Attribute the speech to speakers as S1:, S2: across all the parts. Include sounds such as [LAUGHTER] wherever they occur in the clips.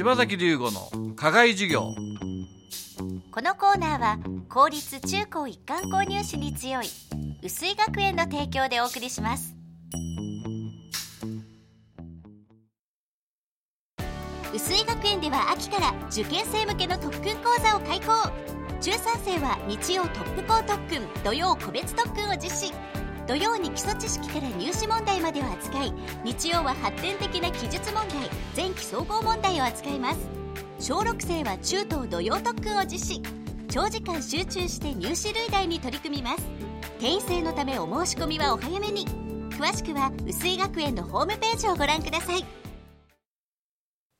S1: 柴崎龍吾の課外授業。
S2: このコーナーは公立中高一貫購入士に強い薄井学園の提供でお送りします。薄井学園では秋から受験生向けの特訓講座を開講。中3生は日曜トップ校特訓土曜個別特訓を実施。土曜に基礎知識から入試問題までを扱い日曜は発展的な記述問題前期総合問題を扱います。小6生は中等土曜特訓を実施。長時間集中して入試類題に取り組みます。定員制のためお申し込みはお早めに。詳しくは薄井学園のホームページをご覧ください。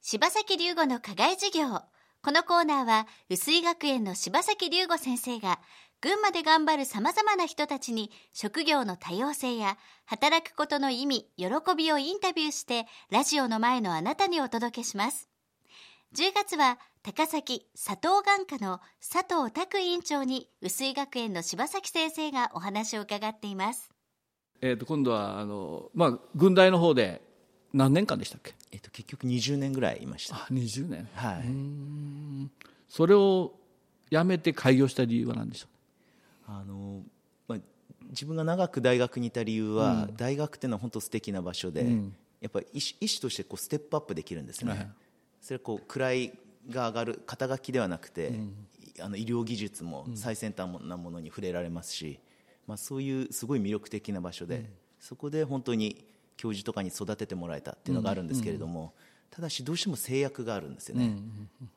S2: 柴崎龍吾の課外授業。このコーナーは薄井学園の柴崎龍吾先生が群馬で頑張る様々な人たちに職業の多様性や働くことの意味、喜びをインタビューしてラジオの前のあなたにお届けします。10月は高崎佐藤眼科の佐藤拓委員長に薄井学園の柴崎先生がお話を伺っています。
S1: えー、と今度はあの、まあ、軍大の方で何年間でしたっけ？
S3: えっと、結局20年ぐらいいました。
S1: あ20年
S3: はい。
S1: それをやめて開業した理由は何でしょ
S3: あの、まあ、自分が長く大学にいた理由は、大学っていうのは本当素敵な場所で、やっぱり医師医師としてこうステップアップできるんですね。
S1: はい
S3: それはこう位が上がる肩書きではなくて、あの医療技術も最先端なものに触れられますし、まあ、そういうすごい魅力的な場所で、そこで本当に教授とかに育ててもらえたっていうのがあるんですけれども、ただしどうしても制約があるんですよね、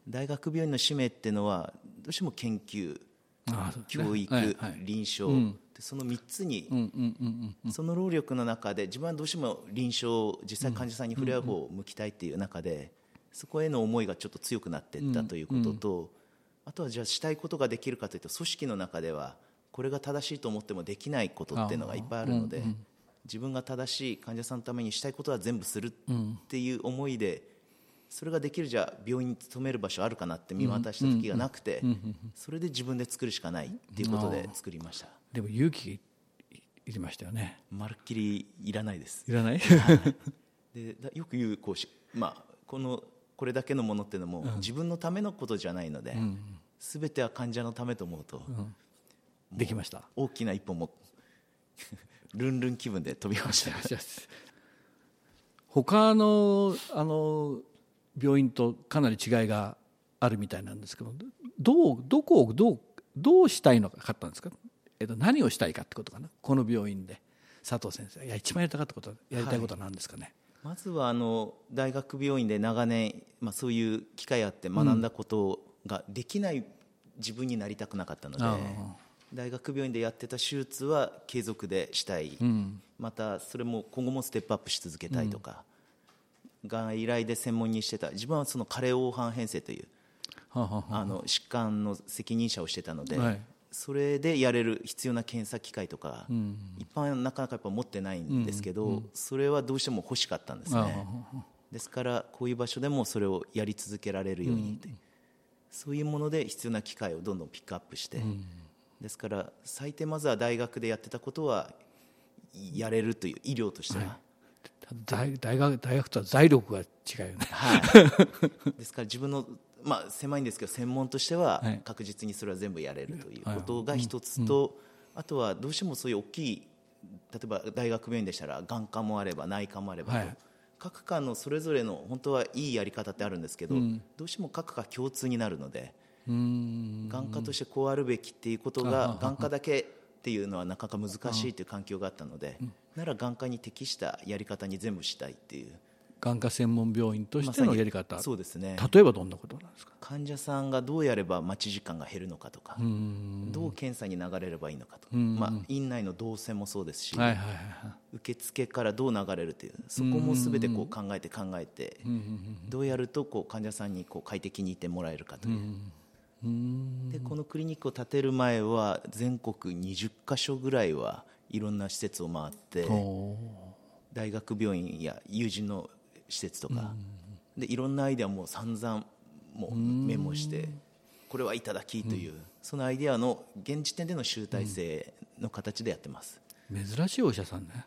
S3: 大学病院の使命っていうのはどうしても研究教育、
S1: はいはい。
S3: 臨床、でその3つに、その労力の中で自分はどうしても臨床実際患者さんに触れ合う方を向きたいっていう中で、そこへの思いがちょっと強くなっていったということと、あとはじゃあしたいことができるかというと組織の中ではこれが正しいと思ってもできないことっていうのがいっぱいあるので、自分が正しい患者さんのためにしたいことは全部するっていう思いで、それができるじゃあ病院に勤める場所あるかなって見渡した時がなくて、それで自分で作るしかないっていうことで作りました。
S1: でも勇気いりましたよね。
S3: まるっきりいらないです。
S1: いらない？
S3: でだよく言うこうし、まあ、このこれだけのものっていうのも、自分のためのことじゃないので、すべては患者のためと思うと、
S1: できました？
S3: 大きな一歩も [LAUGHS] ルンルン気分で飛びました。よ
S1: 他のあの病院とかなり違いがあるみたいなんですけどどうどこをどうどうしたいのかったんですか、えっと、何をしたいかってことかな？この病院で。佐藤先生。いや一番やりたかったことやりたいことは何ですかね、
S3: まずはあの大学病院で長年、まあ、そういう機会あって学んだことができない自分になりたくなかったので、
S1: あ
S3: 大学病院でやってた手術は継続でしたい、またそれも今後もステップアップし続けたいとか、外来で専門にしてた。自分はその加齢黄斑変性という
S1: はあはあは
S3: あの疾患の責任者をしてたので、
S1: はい。
S3: それでやれる必要な検査機械とか、一般はなかなかやっぱ持ってないんですけど、それはどうしても欲しかったんですね。ですからこういう場所でもそれをやり続けられるようにって、そういうもので必要な機会をどんどんピックアップして、ですから最低まずは大学でやってたことはやれるという医療としては、
S1: 大大学大学とは財力が違うよね。
S3: はい、[LAUGHS] ですから自分の、まあ、狭いんですけど専門としては
S1: はい。
S3: 確実にそれは全部やれるということが一つと、あとはどうしてもそういう大きい例えば大学病院でしたら眼科もあれば内科もあればと、
S1: はい。
S3: 各科のそれぞれの本当はいいやり方ってあるんですけど、どうしても各科共通になるので眼科としてこうあるべきっていうことが眼科だけっていうのはなかなか難しいという環境があったので、なら眼科に適したやり方に全部したいっていう。
S1: 眼科専門病院としてのやり方、
S3: そうですね。
S1: 例えばどんなことなんですか？
S3: 患者さんがどうやれば待ち時間が減るのかとかどう検査に流れればいいのかとか、まあ、院内の動線もそうですし、
S1: はいはいはいはい。
S3: 受付からどう流れるというそこも全てこう考えて考えてどうやるとこう患者さんにこう快適にいてもらえるかという。でこのクリニックを建てる前は全国20カ所ぐらいはいろんな施設を回って大学病院や友人の施設とか、でいろんなアイデアも散々もうメモしてこれはいただきという、そのアイデアの現時点での集大成の形でやってます、
S1: 珍しいお医者さんね。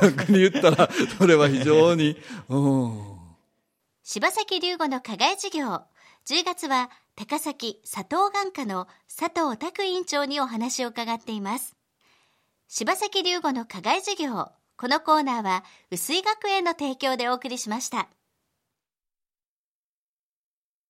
S1: 逆に言ったらそれは非常に。うん。
S2: 柴崎龍吾の課外授業10月は高崎佐藤眼科の佐藤拓院長にお話を伺っています。柴崎龍吾の課外授業このコーナーは薄井学園の提供でお送りしました。